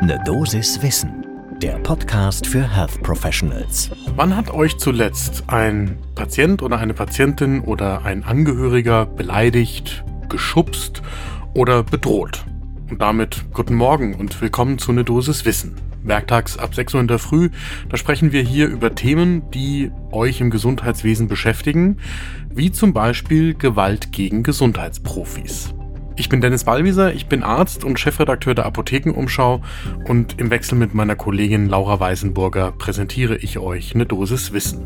Ne Dosis Wissen, der Podcast für Health Professionals. Wann hat euch zuletzt ein Patient oder eine Patientin oder ein Angehöriger beleidigt, geschubst oder bedroht? Und damit guten Morgen und willkommen zu Ne Dosis Wissen. Werktags ab 6 Uhr in der Früh, da sprechen wir hier über Themen, die euch im Gesundheitswesen beschäftigen, wie zum Beispiel Gewalt gegen Gesundheitsprofis. Ich bin Dennis Ballwieser, ich bin Arzt und Chefredakteur der Apothekenumschau und im Wechsel mit meiner Kollegin Laura Weisenburger präsentiere ich euch eine Dosis Wissen.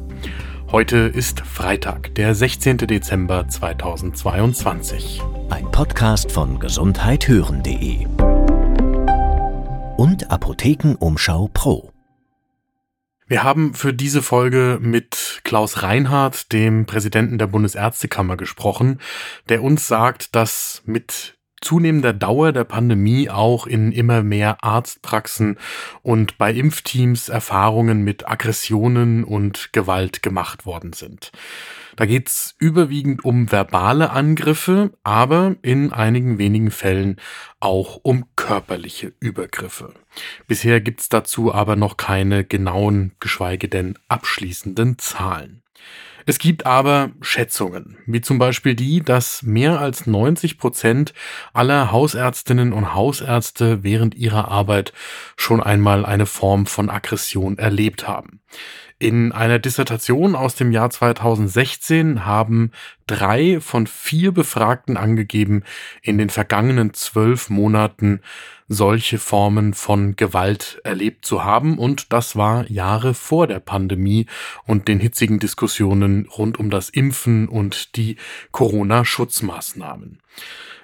Heute ist Freitag, der 16. Dezember 2022. Ein Podcast von gesundheithören.de und Apothekenumschau Pro. Wir haben für diese Folge mit Klaus Reinhardt, dem Präsidenten der Bundesärztekammer, gesprochen, der uns sagt, dass mit zunehmender Dauer der Pandemie auch in immer mehr Arztpraxen und bei Impfteams Erfahrungen mit Aggressionen und Gewalt gemacht worden sind. Da geht's überwiegend um verbale Angriffe, aber in einigen wenigen Fällen auch um körperliche Übergriffe. Bisher gibt's dazu aber noch keine genauen, geschweige denn abschließenden Zahlen. Es gibt aber Schätzungen, wie zum Beispiel die, dass mehr als 90 Prozent aller Hausärztinnen und Hausärzte während ihrer Arbeit schon einmal eine Form von Aggression erlebt haben. In einer Dissertation aus dem Jahr 2016 haben drei von vier Befragten angegeben, in den vergangenen zwölf Monaten solche Formen von Gewalt erlebt zu haben. Und das war Jahre vor der Pandemie und den hitzigen Diskussionen rund um das Impfen und die Corona-Schutzmaßnahmen.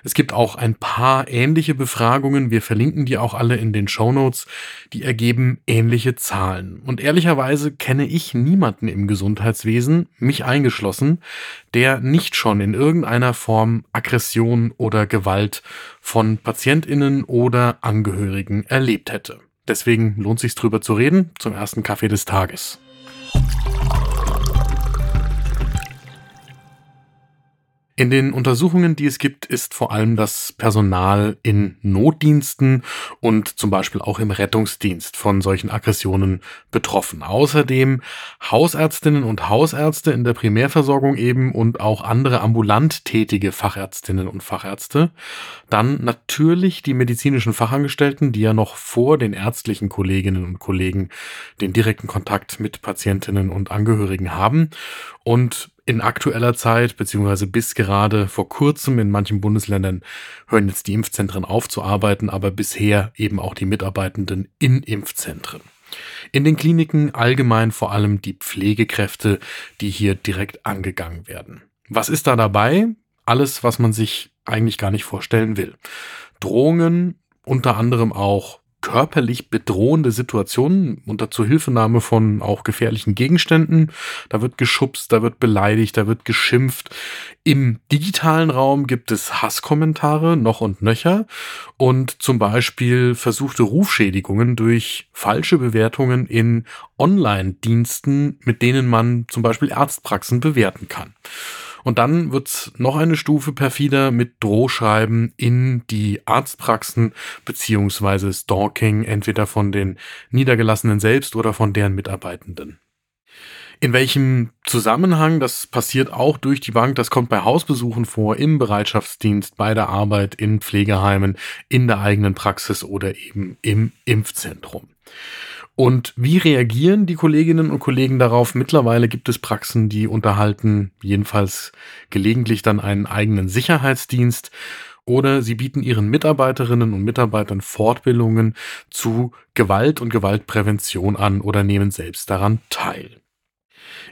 Es gibt auch ein paar ähnliche Befragungen, wir verlinken die auch alle in den Show Notes, die ergeben ähnliche Zahlen. Und ehrlicherweise kenne ich niemanden im Gesundheitswesen, mich eingeschlossen, der nicht schon in irgendeiner Form Aggression oder Gewalt von Patientinnen oder Angehörigen erlebt hätte. Deswegen lohnt sich drüber zu reden zum ersten Kaffee des Tages. In den Untersuchungen, die es gibt, ist vor allem das Personal in Notdiensten und zum Beispiel auch im Rettungsdienst von solchen Aggressionen betroffen. Außerdem Hausärztinnen und Hausärzte in der Primärversorgung eben und auch andere ambulant tätige Fachärztinnen und Fachärzte. Dann natürlich die medizinischen Fachangestellten, die ja noch vor den ärztlichen Kolleginnen und Kollegen den direkten Kontakt mit Patientinnen und Angehörigen haben. Und in aktueller Zeit, beziehungsweise bis gerade vor kurzem in manchen Bundesländern hören jetzt die Impfzentren auf zu arbeiten, aber bisher eben auch die Mitarbeitenden in Impfzentren. In den Kliniken allgemein vor allem die Pflegekräfte, die hier direkt angegangen werden. Was ist da dabei? Alles, was man sich eigentlich gar nicht vorstellen will. Drohungen, unter anderem auch körperlich bedrohende Situationen unter Zuhilfenahme von auch gefährlichen Gegenständen. Da wird geschubst, da wird beleidigt, da wird geschimpft. Im digitalen Raum gibt es Hasskommentare noch und nöcher und zum Beispiel versuchte Rufschädigungen durch falsche Bewertungen in Online-Diensten, mit denen man zum Beispiel Arztpraxen bewerten kann. Und dann wird's noch eine Stufe perfider mit Drohschreiben in die Arztpraxen beziehungsweise Stalking entweder von den Niedergelassenen selbst oder von deren Mitarbeitenden. In welchem Zusammenhang, das passiert auch durch die Bank, das kommt bei Hausbesuchen vor, im Bereitschaftsdienst, bei der Arbeit, in Pflegeheimen, in der eigenen Praxis oder eben im Impfzentrum. Und wie reagieren die Kolleginnen und Kollegen darauf? Mittlerweile gibt es Praxen, die unterhalten jedenfalls gelegentlich dann einen eigenen Sicherheitsdienst oder sie bieten ihren Mitarbeiterinnen und Mitarbeitern Fortbildungen zu Gewalt und Gewaltprävention an oder nehmen selbst daran teil.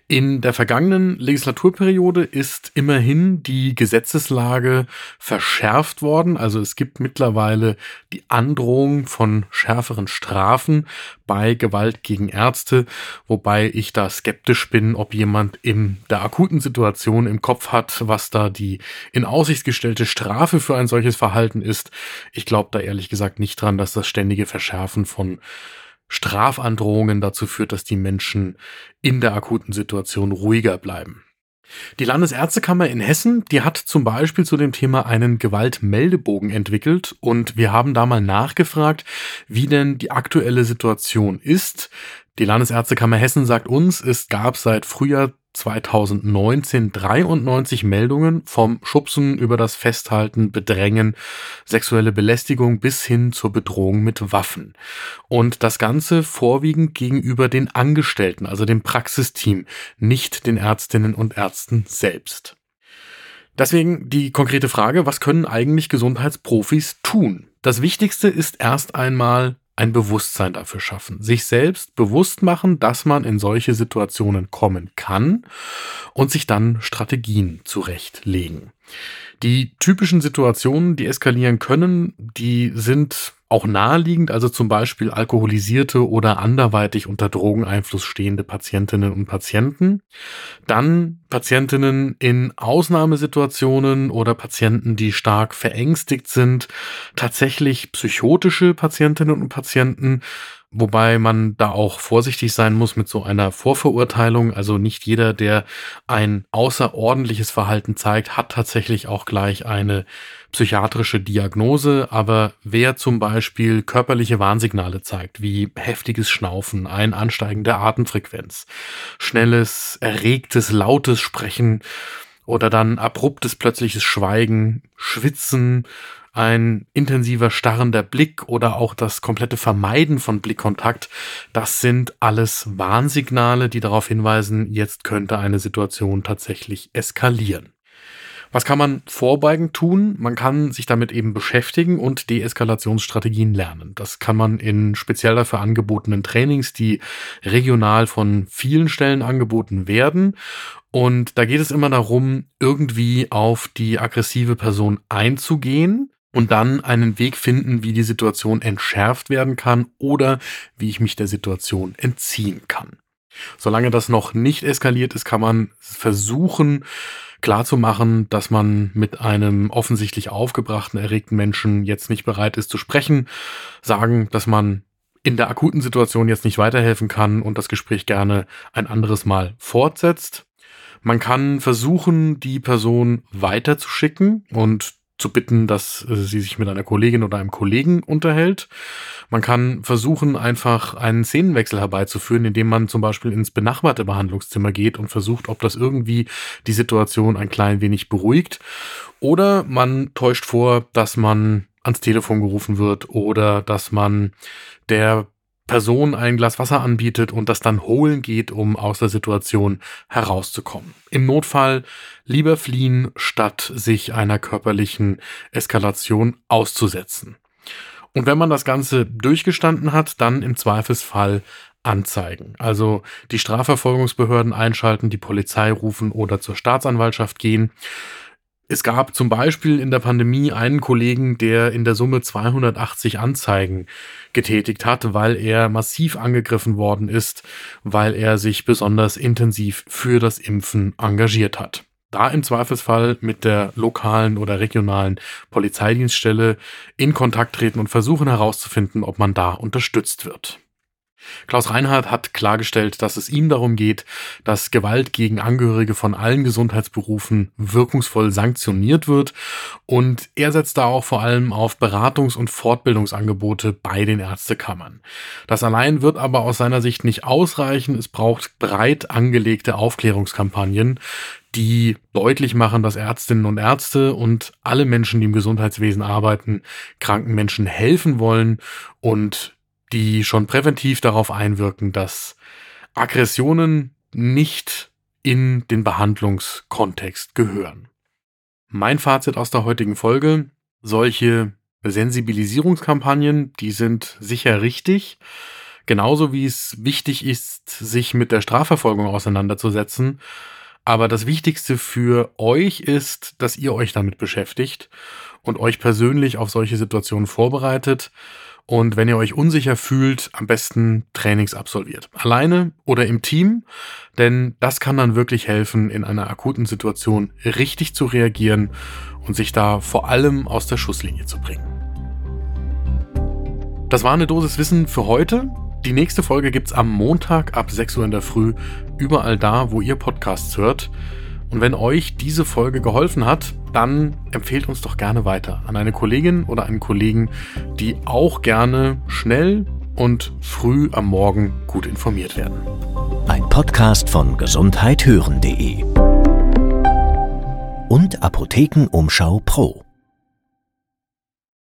In der vergangenen Legislaturperiode ist immerhin die Gesetzeslage verschärft worden. Also es gibt mittlerweile die Androhung von schärferen Strafen bei Gewalt gegen Ärzte, wobei ich da skeptisch bin, ob jemand in der akuten Situation im Kopf hat, was da die in Aussicht gestellte Strafe für ein solches Verhalten ist. Ich glaube da ehrlich gesagt nicht dran, dass das ständige Verschärfen von Strafandrohungen dazu führt, dass die Menschen in der akuten Situation ruhiger bleiben. Die Landesärztekammer in Hessen, die hat zum Beispiel zu dem Thema einen Gewaltmeldebogen entwickelt und wir haben da mal nachgefragt, wie denn die aktuelle Situation ist. Die Landesärztekammer Hessen sagt uns, es gab seit Frühjahr 2019 93 Meldungen vom Schubsen über das Festhalten, Bedrängen, sexuelle Belästigung bis hin zur Bedrohung mit Waffen. Und das Ganze vorwiegend gegenüber den Angestellten, also dem Praxisteam, nicht den Ärztinnen und Ärzten selbst. Deswegen die konkrete Frage, was können eigentlich Gesundheitsprofis tun? Das Wichtigste ist erst einmal ein Bewusstsein dafür schaffen, sich selbst bewusst machen, dass man in solche Situationen kommen kann und sich dann Strategien zurechtlegen. Die typischen Situationen, die eskalieren können, die sind auch naheliegend, also zum Beispiel alkoholisierte oder anderweitig unter Drogeneinfluss stehende Patientinnen und Patienten. Dann Patientinnen in Ausnahmesituationen oder Patienten, die stark verängstigt sind. Tatsächlich psychotische Patientinnen und Patienten, Wobei man da auch vorsichtig sein muss mit so einer Vorverurteilung. Also nicht jeder, der ein außerordentliches Verhalten zeigt, hat tatsächlich auch gleich eine psychiatrische Diagnose. Aber wer zum Beispiel körperliche Warnsignale zeigt, wie heftiges Schnaufen, ein Ansteigen der Atemfrequenz, schnelles, erregtes, lautes Sprechen, oder dann abruptes plötzliches Schweigen, Schwitzen, ein intensiver starrender Blick oder auch das komplette Vermeiden von Blickkontakt, das sind alles Warnsignale, die darauf hinweisen, jetzt könnte eine Situation tatsächlich eskalieren. Was kann man vorbeugend tun? Man kann sich damit eben beschäftigen und Deeskalationsstrategien lernen. Das kann man in speziell dafür angebotenen Trainings, die regional von vielen Stellen angeboten werden. Und da geht es immer darum, irgendwie auf die aggressive Person einzugehen und dann einen Weg finden, wie die Situation entschärft werden kann oder wie ich mich der Situation entziehen kann. Solange das noch nicht eskaliert ist, kann man versuchen klarzumachen, dass man mit einem offensichtlich aufgebrachten, erregten Menschen jetzt nicht bereit ist zu sprechen, sagen, dass man in der akuten Situation jetzt nicht weiterhelfen kann und das Gespräch gerne ein anderes Mal fortsetzt. Man kann versuchen, die Person weiterzuschicken und zu bitten, dass äh, sie sich mit einer Kollegin oder einem Kollegen unterhält. Man kann versuchen, einfach einen Szenenwechsel herbeizuführen, indem man zum Beispiel ins benachbarte Behandlungszimmer geht und versucht, ob das irgendwie die Situation ein klein wenig beruhigt. Oder man täuscht vor, dass man ans Telefon gerufen wird oder dass man der Person ein Glas Wasser anbietet und das dann holen geht, um aus der Situation herauszukommen. Im Notfall lieber fliehen, statt sich einer körperlichen Eskalation auszusetzen. Und wenn man das Ganze durchgestanden hat, dann im Zweifelsfall anzeigen. Also die Strafverfolgungsbehörden einschalten, die Polizei rufen oder zur Staatsanwaltschaft gehen es gab zum Beispiel in der Pandemie einen Kollegen, der in der Summe 280 Anzeigen getätigt hat, weil er massiv angegriffen worden ist, weil er sich besonders intensiv für das Impfen engagiert hat. Da im Zweifelsfall mit der lokalen oder regionalen Polizeidienststelle in Kontakt treten und versuchen herauszufinden, ob man da unterstützt wird. Klaus Reinhardt hat klargestellt, dass es ihm darum geht, dass Gewalt gegen Angehörige von allen Gesundheitsberufen wirkungsvoll sanktioniert wird und er setzt da auch vor allem auf Beratungs- und Fortbildungsangebote bei den Ärztekammern. Das allein wird aber aus seiner Sicht nicht ausreichen. Es braucht breit angelegte Aufklärungskampagnen, die deutlich machen, dass Ärztinnen und Ärzte und alle Menschen, die im Gesundheitswesen arbeiten, kranken Menschen helfen wollen und die schon präventiv darauf einwirken, dass Aggressionen nicht in den Behandlungskontext gehören. Mein Fazit aus der heutigen Folge, solche Sensibilisierungskampagnen, die sind sicher richtig, genauso wie es wichtig ist, sich mit der Strafverfolgung auseinanderzusetzen. Aber das Wichtigste für euch ist, dass ihr euch damit beschäftigt und euch persönlich auf solche Situationen vorbereitet und wenn ihr euch unsicher fühlt, am besten Trainings absolviert. Alleine oder im Team, denn das kann dann wirklich helfen, in einer akuten Situation richtig zu reagieren und sich da vor allem aus der Schusslinie zu bringen. Das war eine Dosis Wissen für heute. Die nächste Folge gibt's am Montag ab 6 Uhr in der Früh, überall da, wo ihr Podcasts hört. Und wenn euch diese Folge geholfen hat, dann empfehlt uns doch gerne weiter an eine Kollegin oder einen Kollegen, die auch gerne schnell und früh am Morgen gut informiert werden. Ein Podcast von gesundheithören.de und Apothekenumschau Pro.